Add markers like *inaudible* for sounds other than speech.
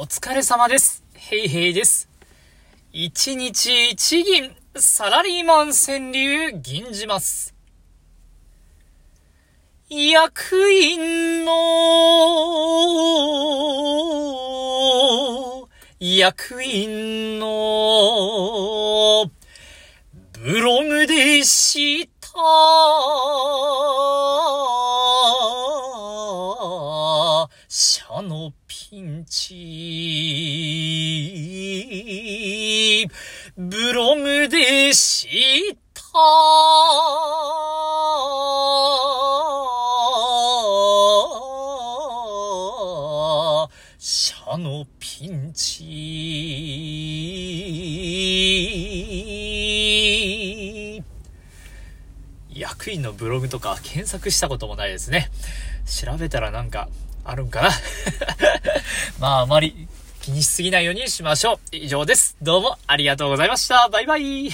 お疲れ様です。ヘイヘイです。一日一銀、サラリーマン川柳銀じます。役員の、役員の、ブログでした。社のピンチ。ブログでした。社のピンチ。役員のブログとか検索したこともないですね。調べたらなんかあるんかな *laughs* まああまり気にしすぎないようにしましょう。以上です。どうもありがとうございました。バイバイ。